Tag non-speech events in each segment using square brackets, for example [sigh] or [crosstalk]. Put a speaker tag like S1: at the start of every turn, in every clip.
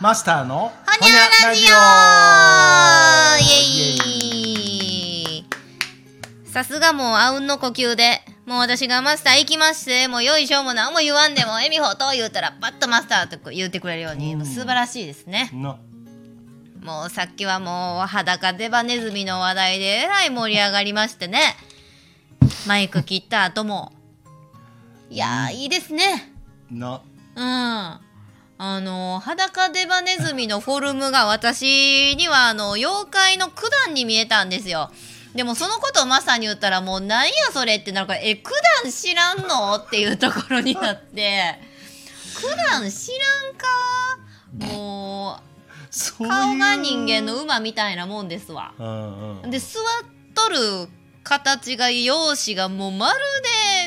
S1: マスターの
S2: ほにゃラジオイエイ。さすがもうあうんの呼吸で。もう私がマスター行きましてもうよいしょも何も言わんでもエミホと言うたらパッとマスターと言ってくれるように
S1: うん。
S2: もう素晴らしいですね。
S1: な。
S2: もうさっきはもう裸デバネズミの話題でえらい盛り上がりましてね。マイク切った後も。いやーいいですね。
S1: な。
S2: うん。あの、裸デバネズミのフォルムが私には、あの、妖怪の九段に見えたんですよ。でもそのことをマサに言ったらもうなんやそれってなるから、え、九段知らんの？っていうところになって、九段知らんか？も
S1: う、
S2: 顔が人間の馬みたいなもんですわ。
S1: うんうん
S2: で、座っとる形が、容姿がもうまる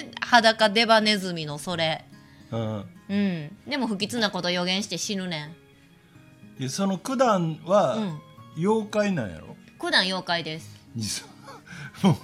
S2: で裸デバネズミのそれ。
S1: うん
S2: うん。でも不吉なこと予言して死ぬねん。
S1: いやその九段は
S2: うん。
S1: 妖怪なんやろ、
S2: 九段妖怪です。
S1: いやもう [laughs]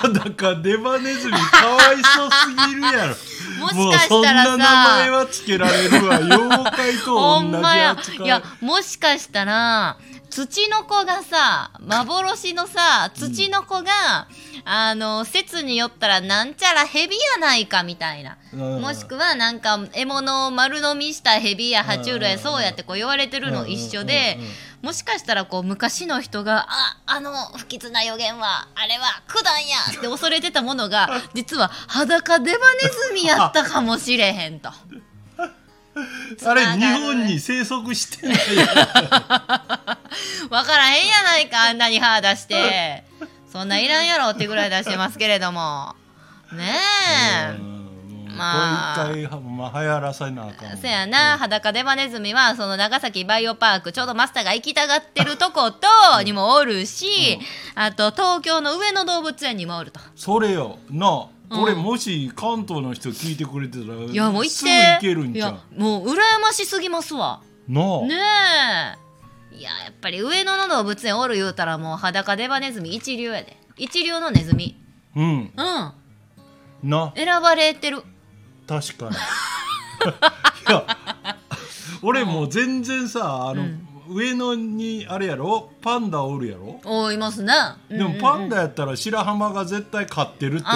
S1: 裸デバネズミかわいそうすぎるやろ
S2: もしかしたら
S1: そんな名前
S2: さ、
S1: はつけられるわ妖怪と
S2: ほ
S1: 同じ
S2: んまや
S1: 扱。い
S2: いや、もしかしたら、土の子がさ、幻のさ、土の子が、あの、説によったらなんちゃら蛇やないかみたいな。
S1: うん。
S2: もしくはなんか獲物を丸飲みした蛇や爬虫類
S1: うん。
S2: そうやってこう言われてるの一緒で
S1: うん。うん。うん
S2: もしかしたらこう昔の人が「ああの不吉な予言はあれは九段や!」って恐れてたものが [laughs] 実は裸デバネズミやったかもしれへんと。[laughs]
S1: あれ日本に生息してないや [laughs]
S2: わからへんやないかあんなに歯出してそんないらんやろってぐらい出してますけれどもねえ。
S1: うん
S2: まあ。
S1: 一回まあ流行らさな。あかん。わ
S2: そやな、裸デバネズミはその長崎バイオパークちょうどマスターが行きたがってるとことにもおるし、あと東京の上野動物園にもおると。
S1: それよな。これもし関東の人聞いてくれてたら
S2: いやもう行って。
S1: すぐ行けるん
S2: い
S1: じゃん
S2: やもう羨ましすぎますわ。
S1: なあ、
S2: ねえ。いややっぱり上野の動物園おる言うたらもう裸デバネズミ一流やで。一流のネズミ。
S1: うん。
S2: うん。
S1: な。
S2: 選ばれてる
S1: 確かに。[laughs] いや俺もう全然さあの、
S2: うん。
S1: 上野にあれやろ？パンダおるやろ？
S2: おいますね。
S1: でもパンダやったら白浜が絶対勝ってるって思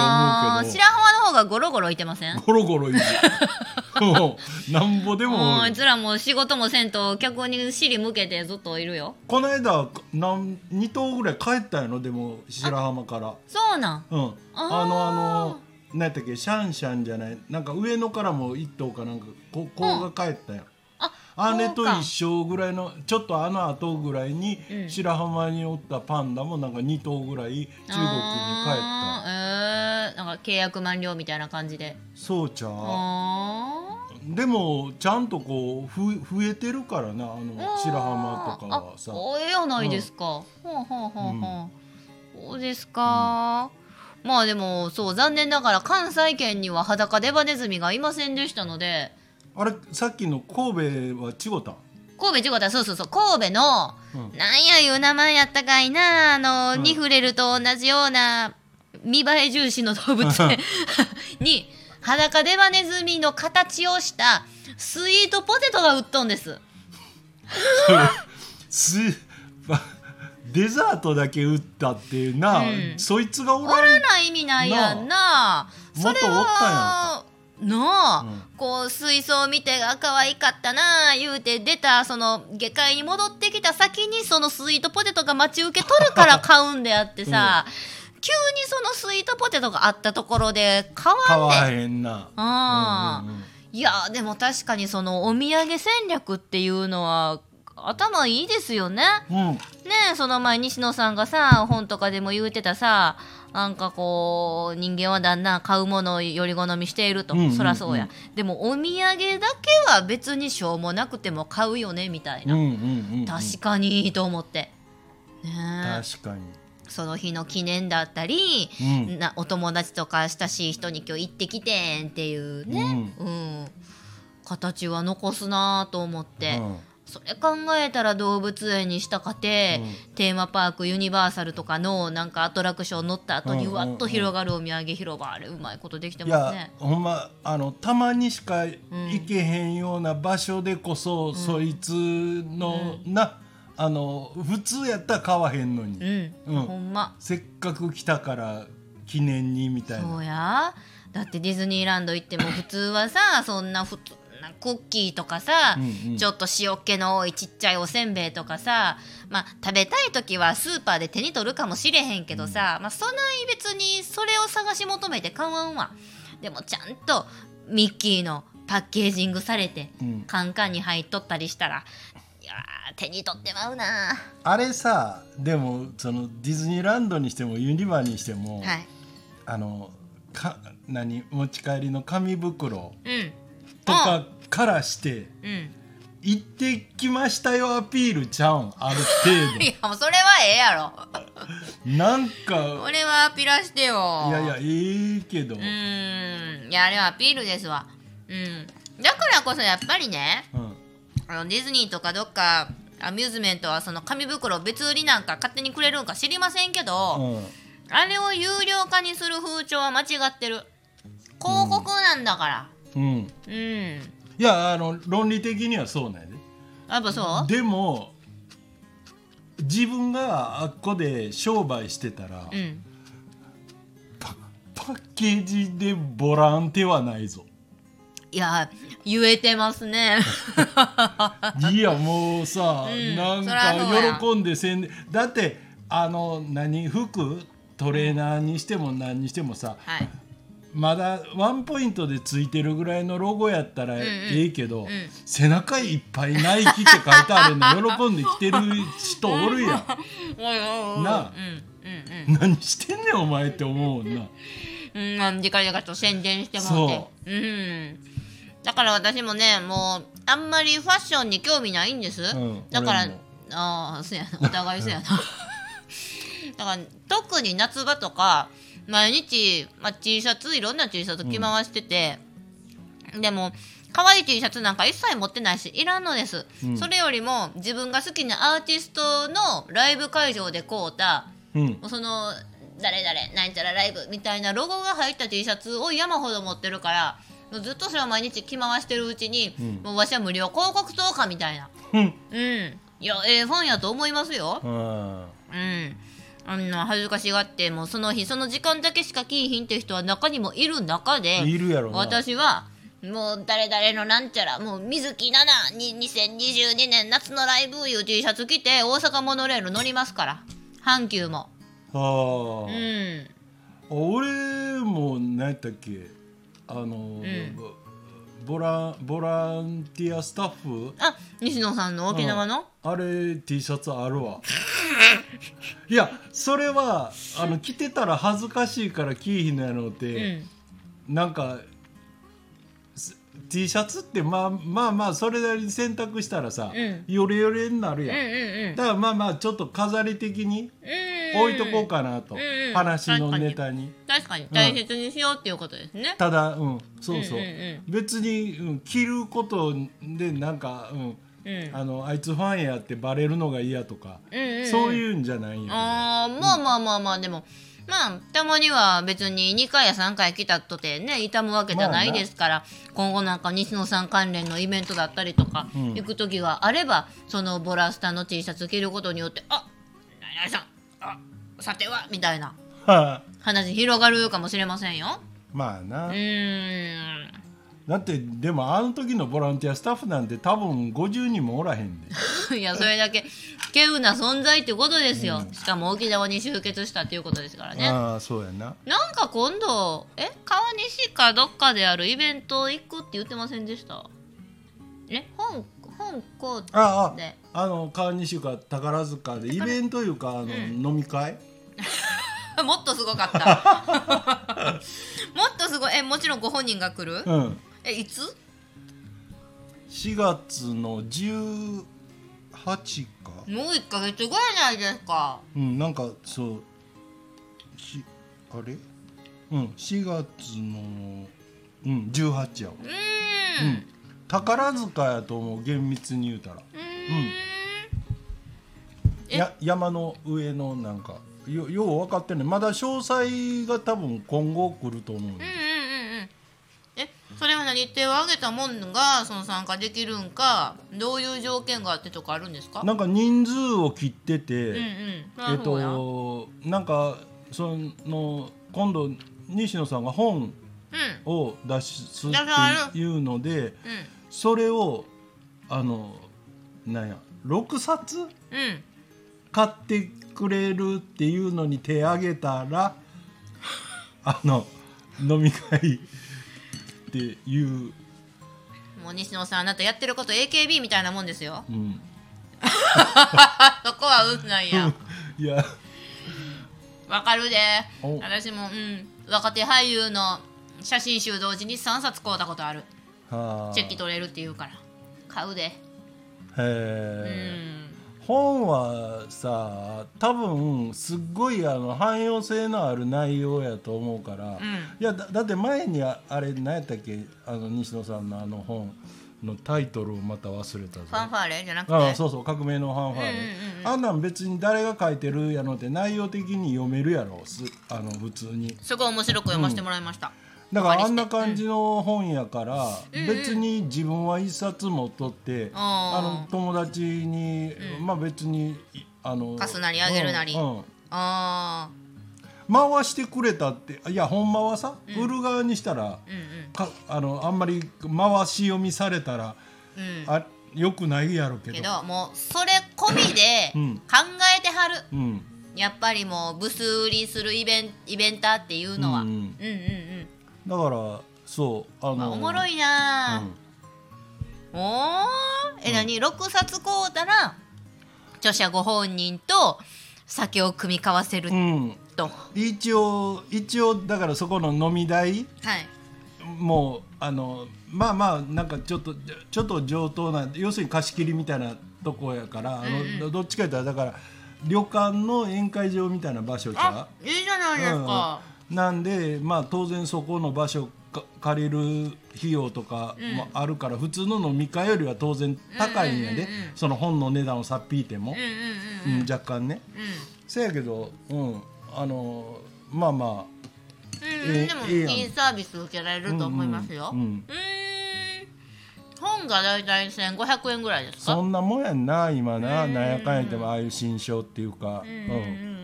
S1: うけど。
S2: 白浜の方がゴロゴロいてません？
S1: ゴロゴロいる。[laughs] なんぼでも
S2: あいつらもう仕事もせんと客に尻向けてずっといるよ。
S1: この間なん2頭ぐらい帰ったんやろ？でも白浜から。
S2: そうなん。
S1: うん。
S2: あ
S1: のあの何やったっけ？シャンシャンじゃない？なんか上野からも1頭かなんかこ子が帰ったん。や
S2: あ
S1: 姉と一緒ぐらいのちょっとあの後ぐらいに
S2: うん。
S1: 白浜におったパンダもなんか2頭ぐらい中国に帰った。
S2: えー、なんか契約満了みたいな感じで。
S1: そうちゃう。
S2: あ
S1: でもちゃんとこうふ増えてるからなあの
S2: ー。
S1: 白浜とかはさ。
S2: あおええやないですか、ほうほうほうほう、そうですか、まあでもそう残念ながら関西圏には裸デバネズミがいませんでしたので。
S1: あれさっきの神戸は違った
S2: 神戸違ったそうそうそう神戸の、
S1: うん。
S2: なんやいう名前やったかいなあの、
S1: うん
S2: に触れると同じような見栄え重視の動物園 [laughs] に裸デバネズミの形をしたスイートポテトが売っとんです。
S1: すばデザートだけ売ったってな、
S2: うん。
S1: そいつがお
S2: お
S1: らん
S2: らない意味ないやんな。それ
S1: もっとおったんや
S2: はなあ、
S1: うん。
S2: こう水槽見てあ可愛かったな言うて出たその下界に戻ってきた先にそのスイートポテトが待ち受け取るから [laughs] 買うんであってさ、急にそのスイートポテトがあったところで買
S1: 買
S2: わんねん
S1: わへんな。
S2: ああ、
S1: うんうんうん。
S2: いやでも確かにそのお土産戦略っていうのは頭いいですよね。
S1: うん。
S2: ねえその前西野さんがさ本とかでも言うてたさなんかこう人間はだんだん買うものをより好みしていると、
S1: うんうんうん。
S2: そらそうや。でもお土産だけは別にしょうもなくても買うよねみたいな、
S1: うんうんうんうん。
S2: 確かにと思って、ねえ。
S1: 確かに。
S2: その日の記念だったり、
S1: うん。
S2: なお友達とか親しい人に今日行ってきてんっていうね、うん。形は残すなと思って、
S1: うん
S2: それ考えたら動物園にしたかて、テーマパークユニバーサルとかのなんかアトラクション乗った後に
S1: うんうん
S2: わっと広がるお土産広場あれうまいことできてますね。
S1: ほんまあのたまにしか行けへんような場所でこそ、そいつの、なあの普通やったら買わへんのに、
S2: うん、
S1: うん。
S2: ほんま。
S1: せっかく来たから記念にみたいな。
S2: そうや。だってディズニーランド行っても普通はさそんなふつなクッキーとかさ、
S1: うんうん。
S2: ちょっと塩気の多いちっちゃいおせんべいとかさまあ食べたい時はスーパーで手に取るかもしれへんけどさ、まあそない別にそれを探し求めて買わんわ。でもちゃんとミッキーのパッケージングされて、
S1: うん。
S2: カンカンに入っとったりしたらいやー手に取ってまうな。
S1: あれさでもそのディズニーランドにしてもユニバにしても、
S2: はい。
S1: あのか何持ち帰りの紙袋
S2: うん
S1: とかからして
S2: うん
S1: 行ってきましたよアピールちゃうんある程 [laughs]
S2: いやもうそれはええやろ。
S1: 度なんか
S2: 俺はアピらしてよ。
S1: いやいやいいけど、
S2: うーん。いやあれはアピールですわ。うん。だからこそやっぱりね
S1: うん。
S2: あのディズニーとかどっかアミューズメントはその紙袋別売りなんか勝手にくれるんか知りませんけど、
S1: うん。
S2: あれを有料化にする風潮は間違ってる。広告なんだから。
S1: うん、
S2: うん、
S1: いやあの論理的にはそうなんやで。
S2: やっぱそう？
S1: でも自分があっこで商売してたら、
S2: うん。
S1: パパッケージでボランテはないぞ。
S2: いや言えてますね。[laughs]
S1: いやもうさ、
S2: うん。
S1: なんか喜んで宣伝だってあの何服？トレーナーにしても何にしてもさ
S2: はい
S1: まだワンポイントでついてるぐらいのロゴやったら
S2: んうん
S1: ええけど、
S2: ん
S1: 背中いっぱいナイキって書いてあるの [laughs] 喜んで着てる人おるやん。なあ。
S2: うんうんうん。
S1: 何してんねんお前って思うな。
S2: うん、あのじかじかと宣伝してもらって。う。ん。だから私もねもうあんまりファッションに興味ないんです、
S1: ん
S2: だからああそうやな。お互いそうやな。[laughs] だから特に夏場とか毎日、まあ、T シャツいろんな T シャツ着回してて、でも可愛い T シャツなんか一切持ってないしいらんのです、
S1: うん。
S2: それよりも自分が好きなアーティストのライブ会場で買うた
S1: うん。
S2: その誰々なんちゃらライブみたいなロゴが入った T シャツを山ほど持ってるからもうずっとそれを毎日着回してるうちに、
S1: うん。
S2: もうわしは無料広告塔かみたいな。
S1: うん。
S2: うん。いやええファンやと思いますよ。
S1: うん。
S2: うんあんな恥ずかしがってもうその日その時間だけしか来いひんっていう人は中にもいる中で
S1: いるやろな。
S2: 私はもう誰々のなんちゃらもう水木奈々に2022年夏のライブいう T シャツ着て大阪モノレール乗りますから。阪急も。
S1: あ
S2: う
S1: ー
S2: ん。
S1: 俺も何やったっけ？あの、
S2: ん
S1: ボランボランティアスタッフ？
S2: あ西野さんの沖縄の、
S1: あれ T シャツあるわ。[laughs] いやそれはあの着てたら恥ずかしいから着いひんのやろうっ
S2: う
S1: て、
S2: ん。
S1: なんかす T シャツってまあまあまあそれなりに選択したらさ、
S2: うん。
S1: ヨレヨレになるやん、
S2: うんうんうん。
S1: だからまあまあちょっと飾り的に
S2: うん
S1: 置いとこうかなと、
S2: うんうん
S1: 話のネタに。
S2: 確かに。大切にしようっていうことですね、
S1: ただうん。そうそう,、
S2: うんうんうん。
S1: 別に、うん、着ることでなんか、うん。
S2: うん。
S1: あのあいつファンやってバレるのが嫌とか、
S2: うんうんうん。
S1: そういうんじゃないんや
S2: あーまあまあまあまあ。でもまあたまには別に2回や3回来たとてね痛むわけじゃないですから、今後なんか西野さん関連のイベントだったりとか、
S1: うん。
S2: 行く時があればそのボラスタの T シャツ着ることによってあ何々さんあさてはみたいな。話広がるかもしれませんよ。
S1: まあな、
S2: うーん。
S1: だってでもあの時のボランティアスタッフなんて多分50人もおらへんで。[laughs]
S2: いやそれだけ。稀有な存在ってことですよ、しかも沖縄に集結したっていうことですからね。
S1: ああそうやな。
S2: なんか今度え川西かどっかであるイベント行くって言ってませんでした？え本本校
S1: あ
S2: で
S1: ああの川西か宝塚でイベントいうかあの、飲み会？[laughs]
S2: もっとすごかった。[laughs] もっとすごい。えもちろんご本人が来る？
S1: うん。
S2: えいつ
S1: ？4月の18か。
S2: もう1か月ぐらいないですか。
S1: うんなんかそう。しあれ？うん4月のうん18やわ。
S2: うーん。
S1: うん。宝塚やと思う厳密に言うたら。
S2: うーえ
S1: や山の上のなんかよよう分かってんねん。まだ詳細が多分今後来ると思う、
S2: うんうんうんうん。えそれは何？手を挙げたもんがその参加できるんかどういう条件があってとかあるんですか？
S1: なんか人数を切ってて、
S2: うんうん。
S1: えっとなんかその今度西野さんが本
S2: うん。
S1: を出すっていうので
S2: うん。
S1: それをあのなんや6冊
S2: うん。
S1: 買ってくれるっていうのに手挙げたら [laughs] あの飲み会っていう、
S2: もう西野さんあなたやってること AKB みたいなもんですよ。
S1: うん、[laughs]
S2: そこはうんなんや。
S1: いや。
S2: わかるで。
S1: お。
S2: 私もうん若手俳優の写真集同時に3冊買うたことある。
S1: はあ。
S2: チェキ取れるって言うから。買うで。
S1: へ
S2: う
S1: え、
S2: ん
S1: 本はさ多分すっごいあの汎用性のある内容やと思うから、
S2: うん。
S1: いやだだって前にああれ何やったっけ？あの西野さんのあの本のタイトルをまた忘れたぞ。
S2: ファンファーレじゃなくて？
S1: ああそうそう革命のファンファーレ、
S2: うんうんうん
S1: あんなん別に誰が書いてるやのって内容的に読めるやろすあの普通に。
S2: すごい面白く読ませてもらいました、
S1: だからあんな感じの本やから、
S2: うん
S1: 別に自分は一冊持っとって、
S2: あ
S1: の友達に、まあ別にいあの
S2: 貸すなりあげるなり。
S1: 回してくれたっていやほんまはさ、売る側にしたらかあのあんまり回し読みされたらあよくないやろうけど
S2: もうそれ込みで
S1: うん。
S2: 考えてはる、
S1: うん。
S2: やっぱりもうブス売りするイベンイベンターっていうのは、うんうん
S1: だからそうあの、
S2: まあ、おもろいな。
S1: うん。
S2: ー、おー？え何？6冊買うたら著者ご本人と酒を組み交わせる
S1: うん、
S2: と、は
S1: 一応一応だからそこの飲み代
S2: い。
S1: もうあのまあまあなんかちょっとちょっと上等な要するに貸し切りみたいなとこやから、あのどっちか言ったらだから旅館の宴会場みたいな場所じゃ
S2: あいいじゃないですか、
S1: うん、なんでまあ当然そこの場所か借りる費用とかもあるから、普通の飲み会よりは当然高いんやで、その本の値段をさっぴいても。
S2: うん、
S1: 若干ね。
S2: うん。
S1: せやけど、うん、あのまあまあ
S2: うん、
S1: え
S2: でもいいサービス受けられると思いますよ。うんん
S1: ううん。
S2: 本がだいたい1500円ぐらいですか？
S1: そんなもんやんな今な、
S2: うん
S1: なんやかんやってもああいう新書っていうか、
S2: うん
S1: うん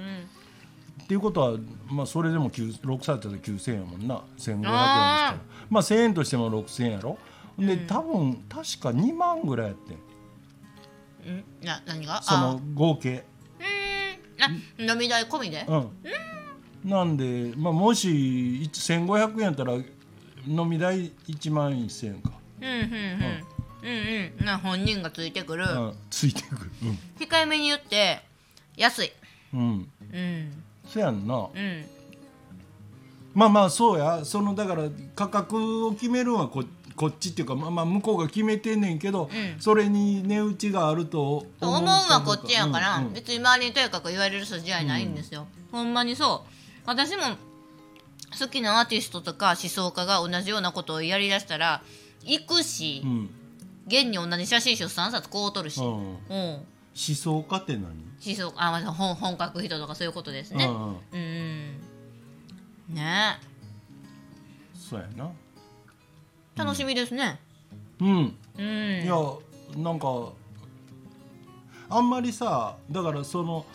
S1: っていうことは、まあ、それでも9 6歳だったら9000円やもんな。1500円ですから。
S2: あ
S1: まあ1000円としても6000円やろ。で多分確か2万ぐらいやってん。
S2: うん？うんな何が？
S1: その合計。
S2: あうん。あ飲み代込みで？
S1: うん。なんで、まあ、もし1500円やったら飲み代1万1000円か、
S2: うんうんうん。うんうん。な本人がついてくる。
S1: うん、ついてくる。
S2: 控えめに言って安い。
S1: うん、うん、
S2: うん
S1: そやんな。
S2: うん。
S1: まあまあそうや。そのだから価格を決めるのはここっちっていうかまあまあ向こうが決めてんねんけど、
S2: うん。
S1: それに値打ちがあると
S2: と思うのはこっちやから、
S1: うんうん。
S2: 別に周りにとやかく言われる筋合いないんですよ、ほんまにそう。私も好きなアーティストとか思想家が同じようなことをやりだしたら行くし、
S1: うん。
S2: 現に同じ写真集3冊こうとるし、
S1: うん。
S2: うん、
S1: 思想家って何、
S2: 思想あまあ本本格人とかそういうことですね。
S1: うん
S2: ね。
S1: そうやな。
S2: え楽しみですね。
S1: うん。
S2: うん。
S1: いやなんかあんまりさだからその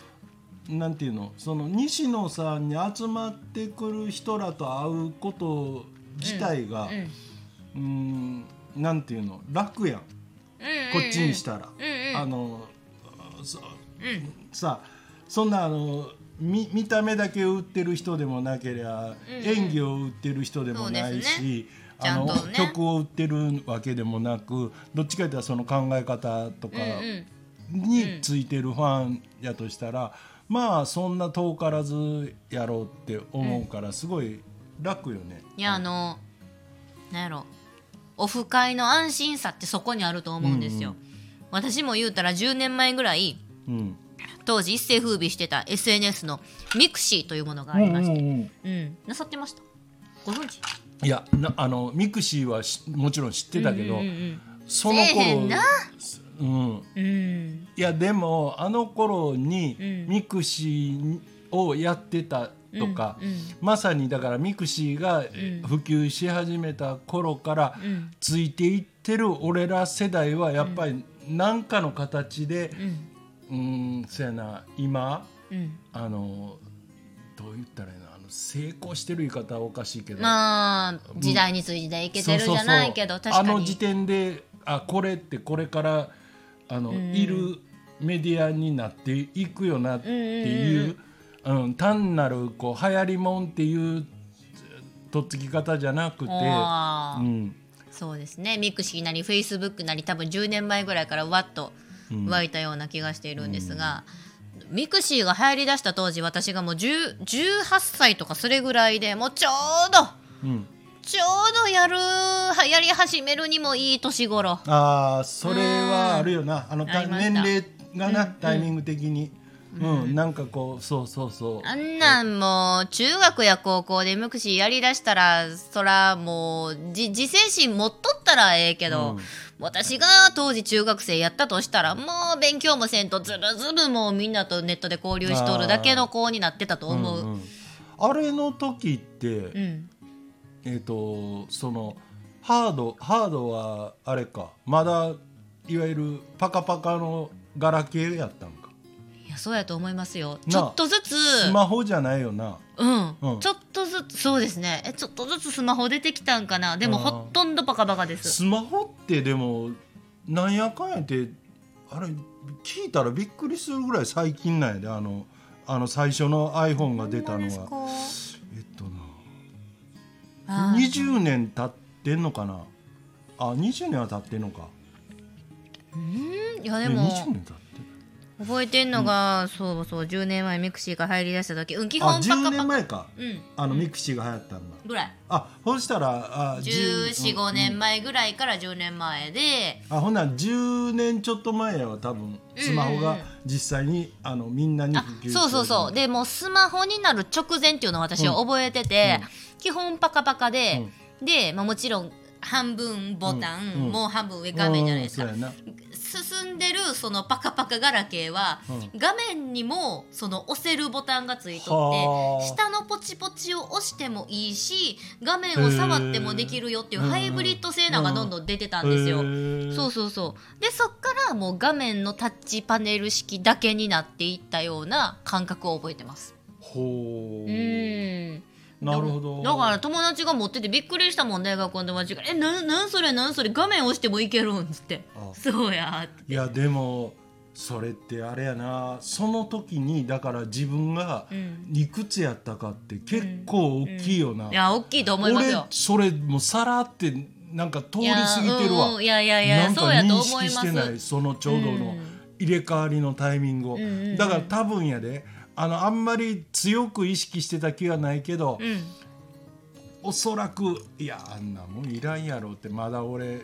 S1: なんていうの？その西野さんに集まってくる人らと会うこと自体が
S2: うん
S1: うん。なんていうの？楽やん。こ
S2: うん
S1: っちにしたら。
S2: うんうん。
S1: あのそ
S2: うん。
S1: さそんなあの見見た目だけ売ってる人でもなけりゃ、
S2: うんうん。
S1: 演技を売ってる人でもないし、あの
S2: ね。
S1: 曲を売ってるわけでもなくどっちかというとその考え方とか
S2: うんうん。
S1: についてるファンやとしたら、まあそんな遠からずやろうって思うからすごい楽よね。
S2: いやあのなんやろ。オフ会の安心さってそこにあると思うんですよ、
S1: うん
S2: 私も言うたら10年前ぐらい
S1: うん、
S2: 当時一世風靡してた SNS のミクシーというものがありまして、
S1: うんうんうん。
S2: うん。なさってました？ご存知？
S1: いやなあのミクシーはしもちろん知ってたけど、
S2: うんうんうん
S1: その頃うん。
S2: うん。
S1: いやでもあの頃に
S2: うん。
S1: ミクシーをやってたとか、
S2: うん
S1: まさにだからミクシーが
S2: ん。
S1: 普及し始めた頃から
S2: うん。
S1: ついていってる俺ら世代はやっぱり何かの形で
S2: うん。
S1: うんそやな今
S2: うん。
S1: あのどう言ったらいいのあの成功してる言い方はおかしいけど、
S2: まあ時代についていけてるじゃないけど
S1: そうそうそう。
S2: 確かに。
S1: あの時点であこれってこれからあの、
S2: ん。
S1: いるメディアになっていくよなっていう、うん単なるこう流行りもんっていうとっつき方じゃなくて、うん、
S2: そうですね。ミクシーなりフェイスブックなり多分10年前ぐらいからわっと
S1: うん。
S2: 湧いたような気がしているんですが、ミクシーが流行りだした当時私がもう10 18歳とかそれぐらいでもうちょうど
S1: うん、
S2: ちょうどやるやり始めるにもいい年頃。
S1: ああそれはあるよな。あの年齢がな、
S2: うん。
S1: タイミング的に、うんなんかこうそうそうそう。
S2: あんなんもう中学や高校でミクシーやりだしたらそらもうじ自制心持っとったらええけど、
S1: うん。
S2: 私が当時中学生やったとしたらもう勉強もせんとずるずるもうみんなとネットで交流しとるだけの子になってたと思う。
S1: んん。あれの時って、
S2: うん。
S1: えっ、とそのハードハードはあれか。まだいわゆるパカパカのガラケーやったん？
S2: そうやと思いますよ。
S1: な
S2: ちょっとずつ。
S1: スマホじゃないよな。
S2: うん、
S1: うん。
S2: ちょっとずつ。そうですね。えちょっとずつスマホ出てきたんかな。でもほとんどバカバカです。
S1: スマホってでもなんやかんやってあれ聞いたらびっくりするぐらい最近なんやで。あのあの最初の iPhone が出たのは。
S2: は
S1: えっとな。
S2: あー。
S1: 20年経ってんのかな？あ20年は経ってんのか。
S2: うん？いやで
S1: え
S2: も
S1: 20年経って
S2: 覚えてんのが、そうそう10年前ミクシーが流行りだした時。うん基
S1: あ10
S2: 本パカパカ。
S1: 年前か。
S2: うん。
S1: あのミクシーが流行ったんだ
S2: ぐらい。
S1: あほしたらあ
S2: 1415年前ぐらいから10年前で、
S1: あほんなら10年ちょっと前やわ多分。スマホが実際にあのみんなに
S2: あ
S1: 普及して
S2: そうそうそう。でもうスマホになる直前っていうのを私は覚えてて、基本パカパカで、で、まあ、もちろん半分ボタン、
S1: うん。うん。
S2: もう半分上画面じゃないですか、
S1: うんそうやな
S2: 進んでるそのパカパカガラケーは、
S1: う
S2: 画面にもその押せるボタンがついと
S1: はあ。
S2: って下のポチポチを押してもいいし画面を触ってもできるよっていうハイブリッド性能がどんどん出てたんですよ。そうそうそう。でそっからもう画面のタッチパネル式だけになっていったような感覚を覚えてます。
S1: ほ
S2: うん
S1: なるほど。
S2: だから友達が持っててびっくりしたもんね学校の友達が「えななんそれなんそれ画面押してもいけるん」っつって。
S1: あ「
S2: そうや」って。
S1: いやでもそれってあれやな。その時にだから自分が
S2: うん。
S1: いくつやったかって結構大きいよな、
S2: いや大きいと思います
S1: 俺
S2: よ。
S1: それもうさらってなんか通り過ぎてるわ。
S2: うんうんいやいやいや
S1: なんか
S2: そうやと
S1: 認識してない
S2: す。
S1: そのちょうどの
S2: うん。
S1: 入れ替わりのタイミングを、
S2: んうんうん。
S1: だから多分やであのあんまり強く意識してた気はないけど、
S2: うん。
S1: おそらくいやあんなもんいらんやろってまだ俺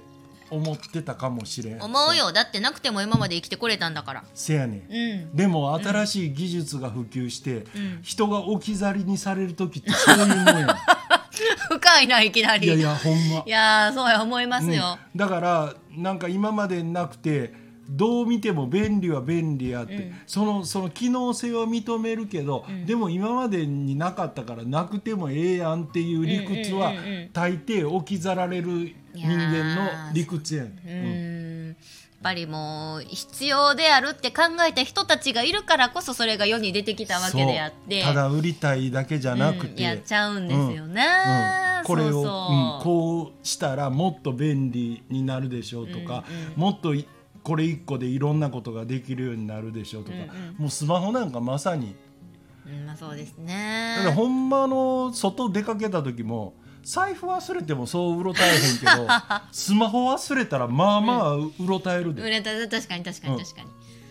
S1: 思ってたかもしれん。
S2: 思うよ。だってなくても今まで生きてこれたんだから。
S1: せやねん。
S2: うん。
S1: でも新しい技術が普及して、
S2: ん。
S1: 人が置き去りにされる時ってそういうもんや。[laughs]
S2: 深いないきなり。
S1: いやいやほんま。
S2: いやーそうや思いますよ。
S1: うんだからなんか今までなくてどう見ても便利は便利やって、
S2: うん。
S1: そのその機能性は認めるけど、でも今までになかったからなくてもええやんっていう理屈は
S2: うんうんうんうん。
S1: 大抵置き去られる人間の理屈やん、
S2: うーん。やっぱりもう必要であるって考えた人たちがいるからこそそれが世に出てきたわけであって。
S1: ただ売りたいだけじゃなくて、
S2: うんやっちゃうんですよね、
S1: うん。これを
S2: そうそう。
S1: うんこうしたらもっと便利になるでしょうとか、もっといこれ一個でいろんなことができるようになるでしょうとか、もうスマホなんかまさに。
S2: うんまあそうです
S1: だ
S2: ね
S1: からほんまの外出かけた時も財布忘れてもそううろたえへんけど [laughs] スマホ忘れたらまあまあうろたえるで、
S2: 売れた確かに確かに確かに、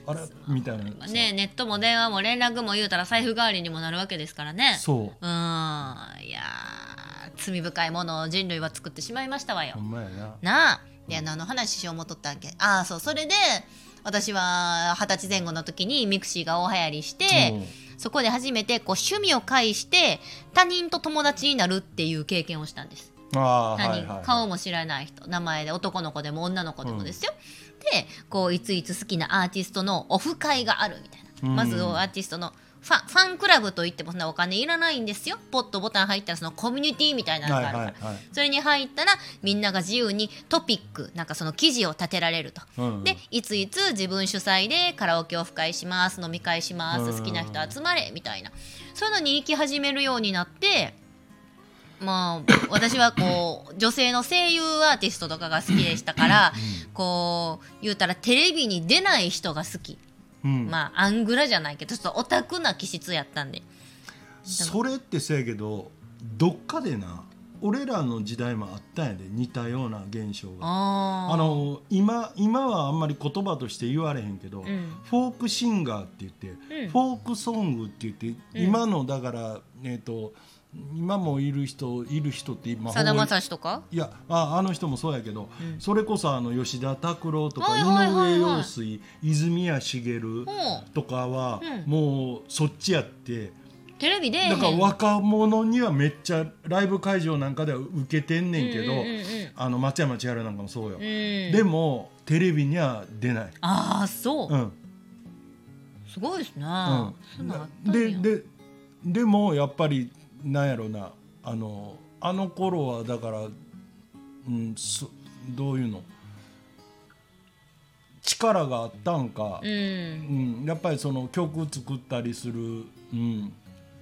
S1: あれみたいな。
S2: まあねネットも電話も連絡も言うたら財布代わりにもなるわけですからね。
S1: そう。
S2: うん。いやー罪深いものを人類は作ってしまいましたわよ。
S1: ほんまやな。
S2: なあで何の話しようもとったんけ。ああそう。それで私は二十歳前後の時にミクシーが大流行りして、そこで初めてこう趣味を介して他人と友達になるっていう経験をしたんです。
S1: うんああ
S2: 他人、
S1: はいはい、はい、
S2: 顔も知らない人。名前で男の子でも女の子でもですよ、でこういついつ好きなアーティストのオフ会があるみたいな、
S1: うん。
S2: まずアーティストのファンファンクラブといってもそんなお金いらないんですよ。ポッとボタン入ったらそのコミュニティみたいなのがあるから、
S1: はいはいはい。
S2: それに入ったらみんなが自由にトピックなんかその記事を立てられると。
S1: うん
S2: でいついつ自分主催でカラオケオフ会します飲み会します、
S1: うん。
S2: 好きな人集まれみたいな。そういうのに行き始めるようになってまあ [coughs] 私はこう女性の声優アーティストとかが好きでしたからこう言うたらテレビに出ない人が好き
S1: うん。
S2: まあアングラじゃないけどちょっとオタクな気質やったんで。
S1: それってせやけどどっかでな俺らの時代もあったんやで似たような現象が。
S2: あ
S1: の今今はあんまり言葉として言われへんけど、
S2: ん。
S1: フォークシンガーって言って、
S2: うん。
S1: フォークソングって言って、今のだからえっ、と今もいる人いる人って今
S2: さだまさしとか？
S1: いやああの人もそうやけど、
S2: うん。
S1: それこそあの吉田拓郎とか、
S2: はいはいはいはい。
S1: 井上陽水泉谷しげる
S2: ほ
S1: とかは、
S2: うん。
S1: もうそっちやって。
S2: テレビで
S1: だから若者にはめっちゃライブ会場なんかでは受けてんねんけど、
S2: うんうんうんうん。
S1: あの松山千春なんかもそうよ、
S2: うん。
S1: でもテレビには出ない、
S2: ああそう、
S1: うん。
S2: すごいですね、
S1: うん。でででもやっぱりなんやろなあのあの頃はだから、うん、そどういうの？力があったんか、
S2: うん。
S1: うん、やっぱりその曲作ったりする、うん、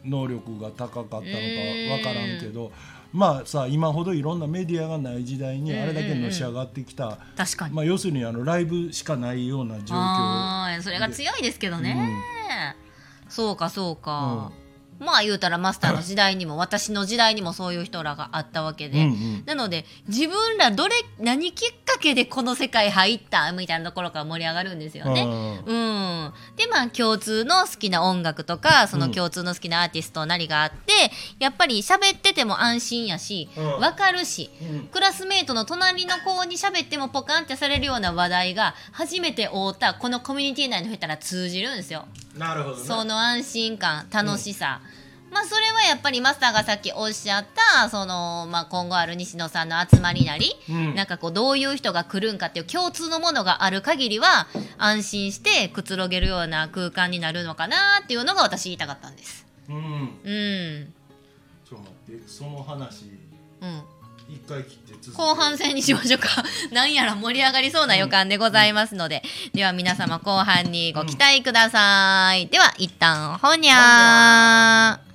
S1: 能力が高かったのか分からんけどまあさ今ほどいろんなメディアがない時代に
S2: うんうんうん
S1: あれだけのし上がってきた、
S2: 確かに、
S1: まあ、要するにあのライブしかないような状況。
S2: それが強いですけどね、そうかそうか、まあ言うたらマスターの時代にも私の時代にもそういう人らがあったわけで、
S1: うんうん。
S2: なので自分らどれ何きっかけでこの世界入ったみたいなところから盛り上がるんですよね。
S1: うん。
S2: うん、でまあ共通の好きな音楽とかその共通の好きなアーティストなりがあって、やっぱり喋ってても安心やし
S1: うん。
S2: わかるし、
S1: うん。
S2: クラスメートの隣の子に喋ってもポカンってされるような話題が初めて会うたこのコミュニティ内の人ら通じるんですよ。
S1: なるほどね。
S2: その安心感楽しさ、まあそれはやっぱりマスターがさっきおっしゃったその、まあ、今後ある西野さんの集まりなり、
S1: うん。
S2: なんかこうどういう人が来るんかっていう共通のものがある限りは安心してくつろげるような空間になるのかなっていうのが私言いたかったんです。
S1: うん。
S2: うん、
S1: ちょっと待ってその話。
S2: うん
S1: 一回切って
S2: 後半戦にしましょうか。[laughs] なんやら盛り上がりそうな予感でございますので、では皆様後半にご期待ください、では一旦ほにゃー。